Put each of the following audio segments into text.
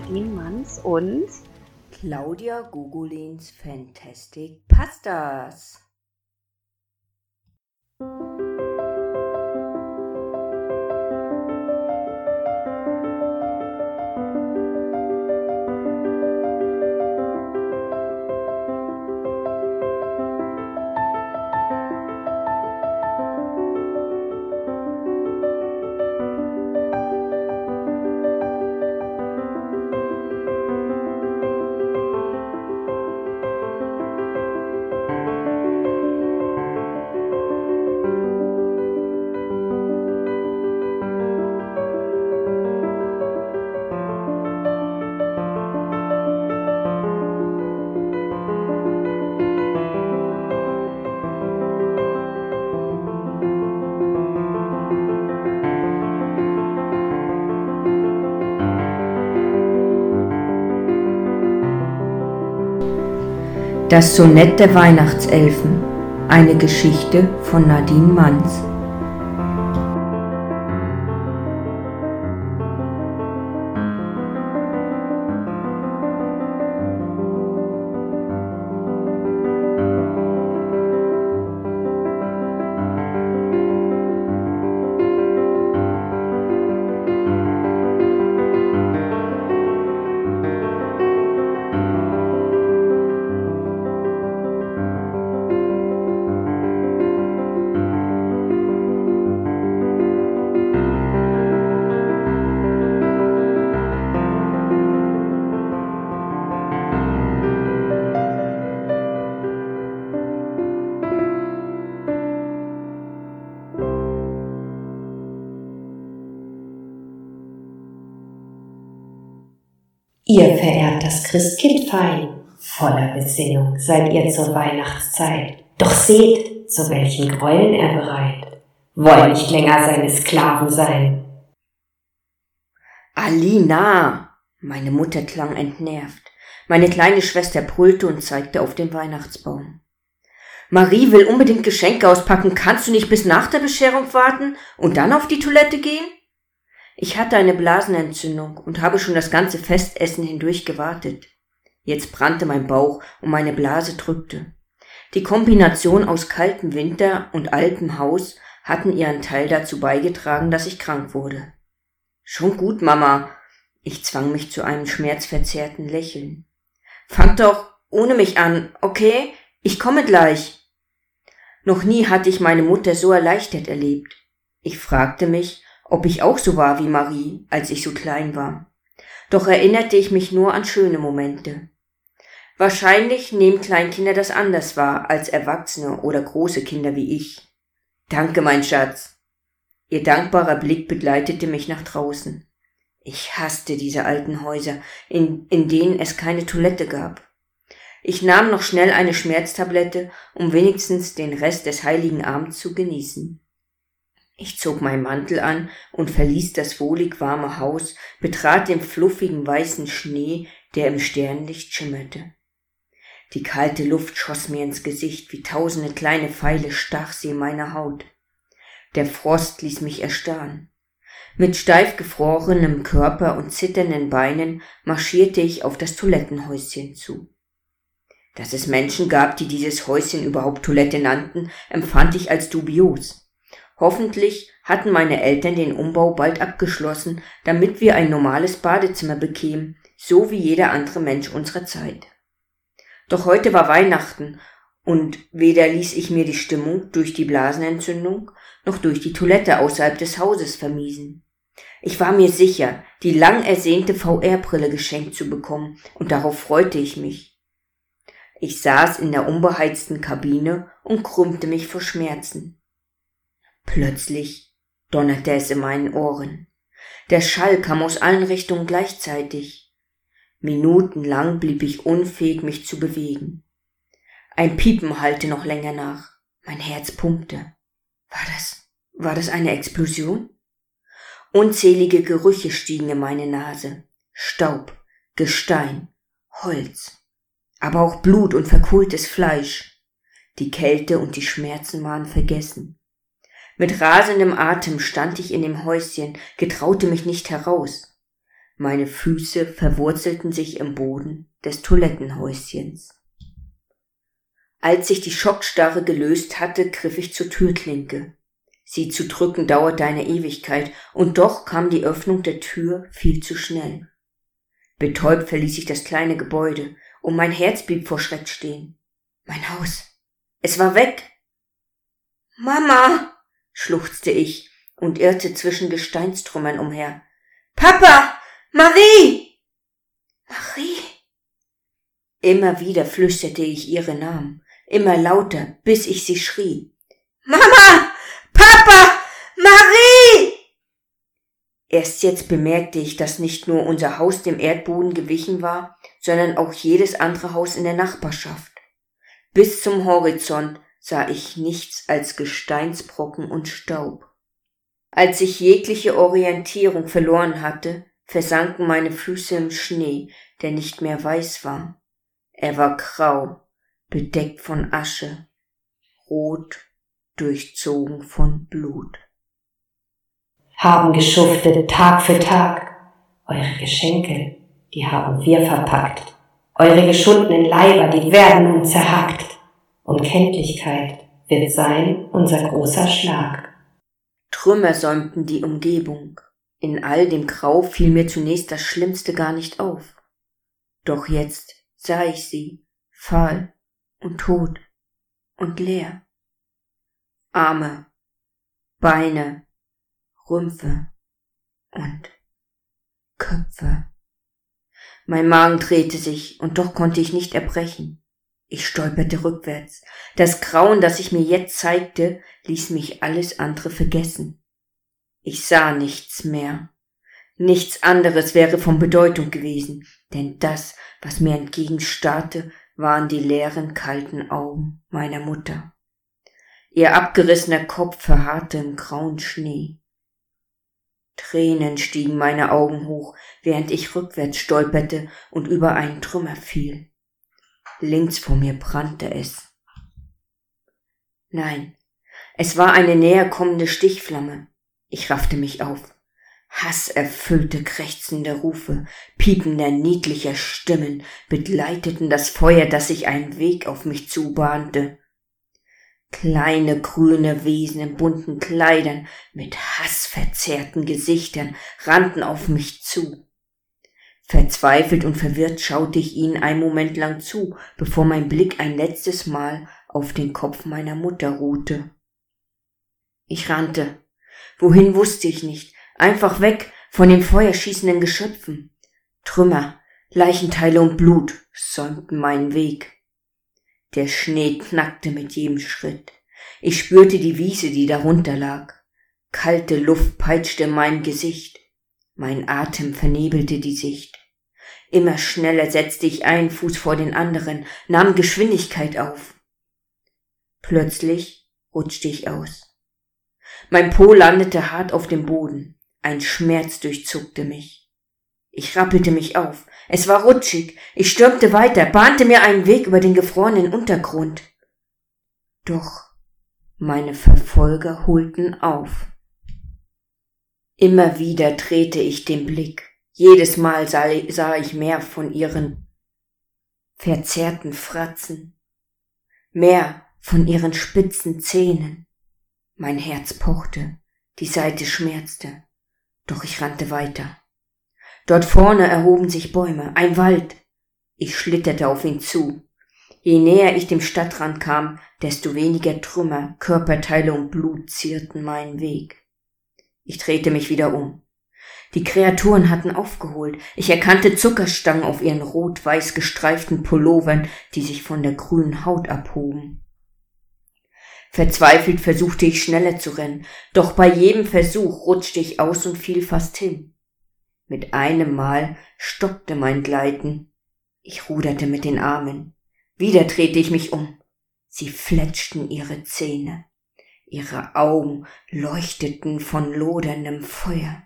Nadine Manns und Claudia Gugulins Fantastic Pastas. Das Sonett der Weihnachtselfen. Eine Geschichte von Nadine Manz. Ihr verehrt das Christkind fein, voller Besinnung seid ihr zur Weihnachtszeit. Doch seht, zu welchen Gräueln er bereit, wollen nicht länger seine Sklaven sein. Alina! Meine Mutter klang entnervt. Meine kleine Schwester brüllte und zeigte auf den Weihnachtsbaum. Marie will unbedingt Geschenke auspacken. Kannst du nicht bis nach der Bescherung warten und dann auf die Toilette gehen? Ich hatte eine Blasenentzündung und habe schon das ganze Festessen hindurch gewartet. Jetzt brannte mein Bauch und meine Blase drückte. Die Kombination aus kaltem Winter und altem Haus hatten ihren Teil dazu beigetragen, dass ich krank wurde. Schon gut, Mama. Ich zwang mich zu einem schmerzverzerrten Lächeln. Fang doch ohne mich an, okay? Ich komme gleich. Noch nie hatte ich meine Mutter so erleichtert erlebt. Ich fragte mich, ob ich auch so war wie Marie, als ich so klein war. Doch erinnerte ich mich nur an schöne Momente. Wahrscheinlich nehmen Kleinkinder das anders wahr als Erwachsene oder große Kinder wie ich. Danke, mein Schatz. Ihr dankbarer Blick begleitete mich nach draußen. Ich hasste diese alten Häuser, in, in denen es keine Toilette gab. Ich nahm noch schnell eine Schmerztablette, um wenigstens den Rest des heiligen Abends zu genießen. Ich zog meinen Mantel an und verließ das wohlig warme Haus, betrat den fluffigen weißen Schnee, der im Sternlicht schimmerte. Die kalte Luft schoss mir ins Gesicht, wie tausende kleine Pfeile stach sie in meine Haut. Der Frost ließ mich erstarren. Mit steif gefrorenem Körper und zitternden Beinen marschierte ich auf das Toilettenhäuschen zu. Dass es Menschen gab, die dieses Häuschen überhaupt Toilette nannten, empfand ich als dubios. Hoffentlich hatten meine Eltern den Umbau bald abgeschlossen, damit wir ein normales Badezimmer bekämen, so wie jeder andere Mensch unserer Zeit. Doch heute war Weihnachten und weder ließ ich mir die Stimmung durch die Blasenentzündung noch durch die Toilette außerhalb des Hauses vermiesen. Ich war mir sicher, die lang ersehnte VR-Brille geschenkt zu bekommen, und darauf freute ich mich. Ich saß in der unbeheizten Kabine und krümmte mich vor Schmerzen. Plötzlich donnerte es in meinen Ohren. Der Schall kam aus allen Richtungen gleichzeitig. Minutenlang blieb ich unfähig, mich zu bewegen. Ein Piepen hallte noch länger nach. Mein Herz pumpte. War das, war das eine Explosion? Unzählige Gerüche stiegen in meine Nase. Staub, Gestein, Holz, aber auch Blut und verkohltes Fleisch. Die Kälte und die Schmerzen waren vergessen. Mit rasendem Atem stand ich in dem Häuschen, getraute mich nicht heraus. Meine Füße verwurzelten sich im Boden des Toilettenhäuschens. Als sich die Schockstarre gelöst hatte, griff ich zur Türklinke. Sie zu drücken dauerte eine Ewigkeit, und doch kam die Öffnung der Tür viel zu schnell. Betäubt verließ ich das kleine Gebäude, und mein Herz blieb vor Schreck stehen. Mein Haus. Es war weg. Mama, schluchzte ich und irrte zwischen Gesteinstrümmern umher. Papa! Marie! Marie! Immer wieder flüsterte ich ihre Namen, immer lauter, bis ich sie schrie. Mama! Papa! Marie! Erst jetzt bemerkte ich, dass nicht nur unser Haus dem Erdboden gewichen war, sondern auch jedes andere Haus in der Nachbarschaft. Bis zum Horizont sah ich nichts als Gesteinsbrocken und Staub. Als ich jegliche Orientierung verloren hatte, versanken meine Füße im Schnee, der nicht mehr weiß war. Er war grau, bedeckt von Asche, rot, durchzogen von Blut. Haben geschuftet Tag für Tag. Eure Geschenke, die haben wir verpackt. Eure geschundenen Leiber, die werden nun zerhackt. Unkenntlichkeit wird sein unser großer Schlag. Trümmer säumten die Umgebung. In all dem Grau fiel mir zunächst das Schlimmste gar nicht auf. Doch jetzt sah ich sie, fahl und tot und leer. Arme, Beine, Rümpfe und Köpfe. Mein Magen drehte sich, und doch konnte ich nicht erbrechen. Ich stolperte rückwärts. Das Grauen, das sich mir jetzt zeigte, ließ mich alles andere vergessen. Ich sah nichts mehr. Nichts anderes wäre von Bedeutung gewesen, denn das, was mir entgegenstarrte, waren die leeren, kalten Augen meiner Mutter. Ihr abgerissener Kopf verharrte im grauen Schnee. Tränen stiegen meine Augen hoch, während ich rückwärts stolperte und über einen Trümmer fiel. Links vor mir brannte es. Nein, es war eine näher kommende Stichflamme. Ich raffte mich auf. Hasserfüllte, krächzende Rufe, piepender, niedlicher Stimmen begleiteten das Feuer, das sich einen Weg auf mich zubahnte. Kleine grüne Wesen in bunten Kleidern mit hassverzerrten Gesichtern rannten auf mich zu. Verzweifelt und verwirrt schaute ich ihnen einen Moment lang zu, bevor mein Blick ein letztes Mal auf den Kopf meiner Mutter ruhte. Ich rannte. Wohin wusste ich nicht. Einfach weg von den feuerschießenden Geschöpfen. Trümmer, Leichenteile und Blut säumten meinen Weg. Der Schnee knackte mit jedem Schritt. Ich spürte die Wiese, die darunter lag. Kalte Luft peitschte in meinem Gesicht. Mein Atem vernebelte die Sicht. Immer schneller setzte ich einen Fuß vor den anderen, nahm Geschwindigkeit auf. Plötzlich rutschte ich aus. Mein Po landete hart auf dem Boden. Ein Schmerz durchzuckte mich. Ich rappelte mich auf. Es war rutschig. Ich stürmte weiter, bahnte mir einen Weg über den gefrorenen Untergrund. Doch meine Verfolger holten auf. Immer wieder drehte ich den Blick. Jedes Mal sah, ich mehr von ihren verzerrten Fratzen, mehr von ihren spitzen Zähnen. Mein Herz pochte, die Seite schmerzte, doch ich rannte weiter. Dort vorne erhoben sich Bäume, ein Wald. Ich schlitterte auf ihn zu. Je näher ich dem Stadtrand kam, desto weniger Trümmer, Körperteile und Blut zierten meinen Weg. Ich drehte mich wieder um. Die Kreaturen hatten aufgeholt. Ich erkannte Zuckerstangen auf ihren rot-weiß gestreiften Pullovern, die sich von der grünen Haut abhoben. Verzweifelt versuchte ich schneller zu rennen, doch bei jedem Versuch rutschte ich aus und fiel fast hin. Mit einem Mal stockte mein Gleiten. Ich ruderte mit den Armen. Wieder drehte ich mich um. Sie fletschten ihre Zähne. Ihre Augen leuchteten von loderndem Feuer.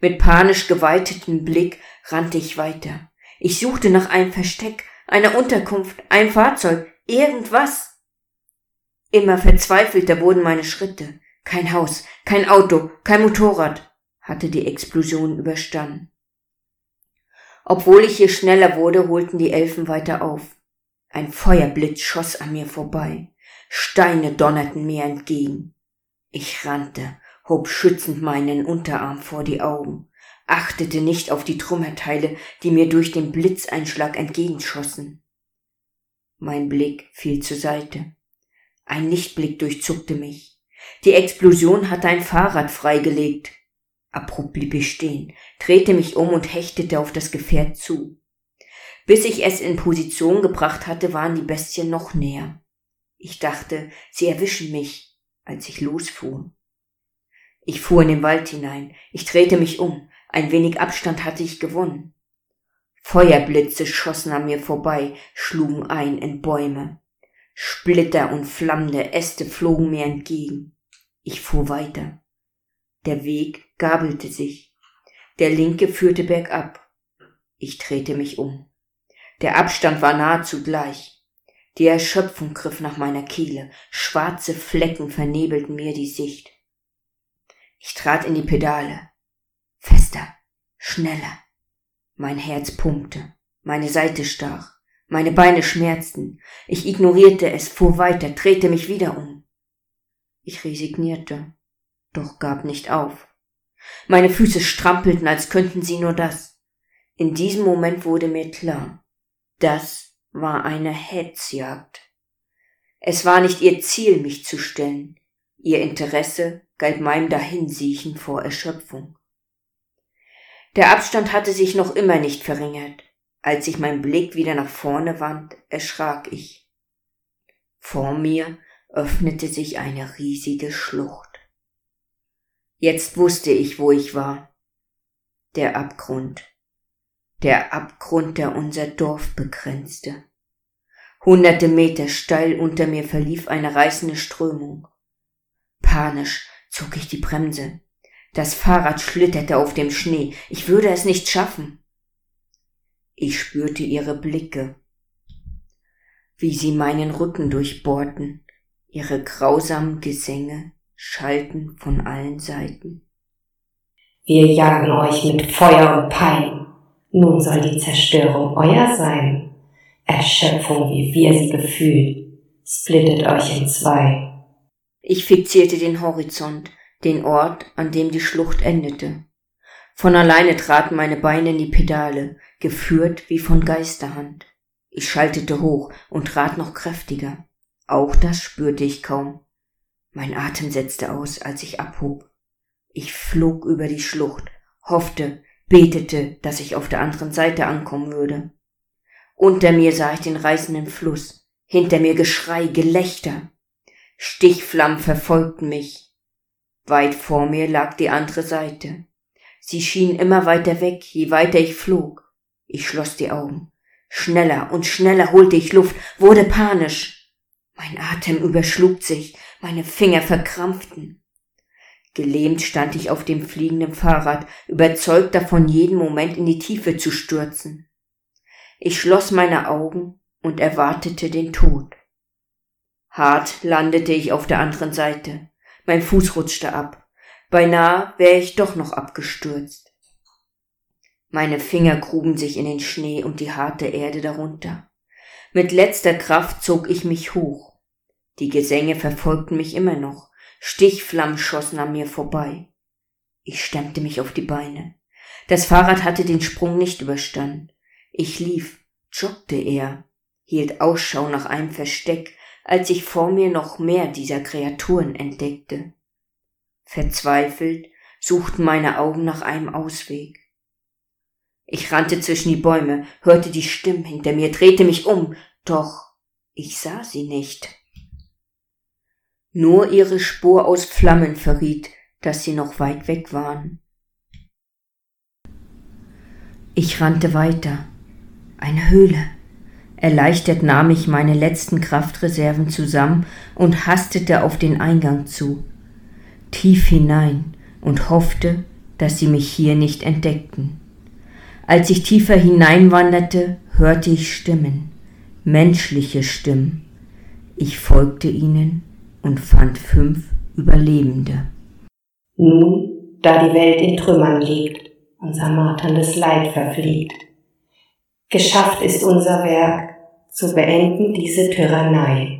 Mit panisch geweitetem Blick rannte ich weiter. Ich suchte nach einem Versteck, einer Unterkunft, einem Fahrzeug, irgendwas. Immer verzweifelter wurden meine Schritte. Kein Haus, kein Auto, kein Motorrad hatte die Explosion überstanden. Obwohl ich hier schneller wurde, holten die Elfen weiter auf. Ein Feuerblitz schoss an mir vorbei. Steine donnerten mir entgegen. Ich rannte, hob schützend meinen Unterarm vor die Augen, achtete nicht auf die Trümmerteile, die mir durch den Blitzeinschlag entgegenschossen. Mein Blick fiel zur Seite. Ein Lichtblick durchzuckte mich. Die Explosion hatte ein Fahrrad freigelegt. Abrupt blieb ich stehen, drehte mich um und hechtete auf das Gefährt zu. Bis ich es in Position gebracht hatte, waren die Bestien noch näher. Ich dachte, sie erwischen mich, als ich losfuhr. Ich fuhr in den Wald hinein, ich drehte mich um, ein wenig Abstand hatte ich gewonnen. Feuerblitze schossen an mir vorbei, schlugen ein in Bäume. Splitter und flammende Äste flogen mir entgegen. Ich fuhr weiter. Der Weg gabelte sich. Der linke führte bergab. Ich drehte mich um. Der Abstand war nahezu gleich. Die Erschöpfung griff nach meiner Kehle. Schwarze Flecken vernebelten mir die Sicht. Ich trat in die Pedale. Fester, schneller. Mein Herz pumpte, meine Seite stach, meine Beine schmerzten. Ich ignorierte es, fuhr weiter, drehte mich wieder um. Ich resignierte, doch gab nicht auf. Meine Füße strampelten, als könnten sie nur das. In diesem Moment wurde mir klar, das war eine Hetzjagd. Es war nicht ihr Ziel, mich zu stellen. Ihr Interesse galt meinem Dahinsiechen vor Erschöpfung. Der Abstand hatte sich noch immer nicht verringert. Als ich meinen Blick wieder nach vorne wand, erschrak ich. Vor mir öffnete sich eine riesige Schlucht. Jetzt wusste ich, wo ich war. Der Abgrund. Der Abgrund, der unser Dorf begrenzte. Hunderte Meter steil unter mir verlief eine reißende Strömung. Panisch zog ich die Bremse. Das Fahrrad schlitterte auf dem Schnee. Ich würde es nicht schaffen. Ich spürte ihre Blicke, wie sie meinen Rücken durchbohrten. Ihre grausamen Gesänge schalten von allen Seiten. Wir jagen euch mit Feuer und Pein. Nun soll die Zerstörung euer sein. Erschöpfung, wie wir sie gefühlt, splittet euch in zwei. Ich fixierte den Horizont den Ort, an dem die Schlucht endete. Von alleine traten meine Beine in die Pedale, geführt wie von Geisterhand. Ich schaltete hoch und trat noch kräftiger. Auch das spürte ich kaum. Mein Atem setzte aus, als ich abhob. Ich flog über die Schlucht, hoffte, betete, dass ich auf der anderen Seite ankommen würde. Unter mir sah ich den reißenden Fluss, hinter mir Geschrei, Gelächter. Stichflammen verfolgten mich, Weit vor mir lag die andere Seite. Sie schien immer weiter weg, je weiter ich flog. Ich schloss die Augen. Schneller und schneller holte ich Luft, wurde panisch. Mein Atem überschlug sich, meine Finger verkrampften. Gelähmt stand ich auf dem fliegenden Fahrrad, überzeugt davon, jeden Moment in die Tiefe zu stürzen. Ich schloss meine Augen und erwartete den Tod. Hart landete ich auf der anderen Seite. Mein Fuß rutschte ab. Beinahe wäre ich doch noch abgestürzt. Meine Finger gruben sich in den Schnee und die harte Erde darunter. Mit letzter Kraft zog ich mich hoch. Die Gesänge verfolgten mich immer noch. Stichflammen schossen an mir vorbei. Ich stemmte mich auf die Beine. Das Fahrrad hatte den Sprung nicht überstanden. Ich lief, joggte eher, hielt Ausschau nach einem Versteck, als ich vor mir noch mehr dieser Kreaturen entdeckte. Verzweifelt suchten meine Augen nach einem Ausweg. Ich rannte zwischen die Bäume, hörte die Stimmen hinter mir, drehte mich um, doch ich sah sie nicht. Nur ihre Spur aus Flammen verriet, dass sie noch weit weg waren. Ich rannte weiter. Eine Höhle. Erleichtert nahm ich meine letzten Kraftreserven zusammen und hastete auf den Eingang zu, tief hinein und hoffte, dass sie mich hier nicht entdeckten. Als ich tiefer hineinwanderte, hörte ich Stimmen, menschliche Stimmen. Ich folgte ihnen und fand fünf Überlebende. Nun, da die Welt in Trümmern liegt, unser marterndes Leid verfliegt, Geschafft ist unser Werk, zu beenden diese Tyrannei.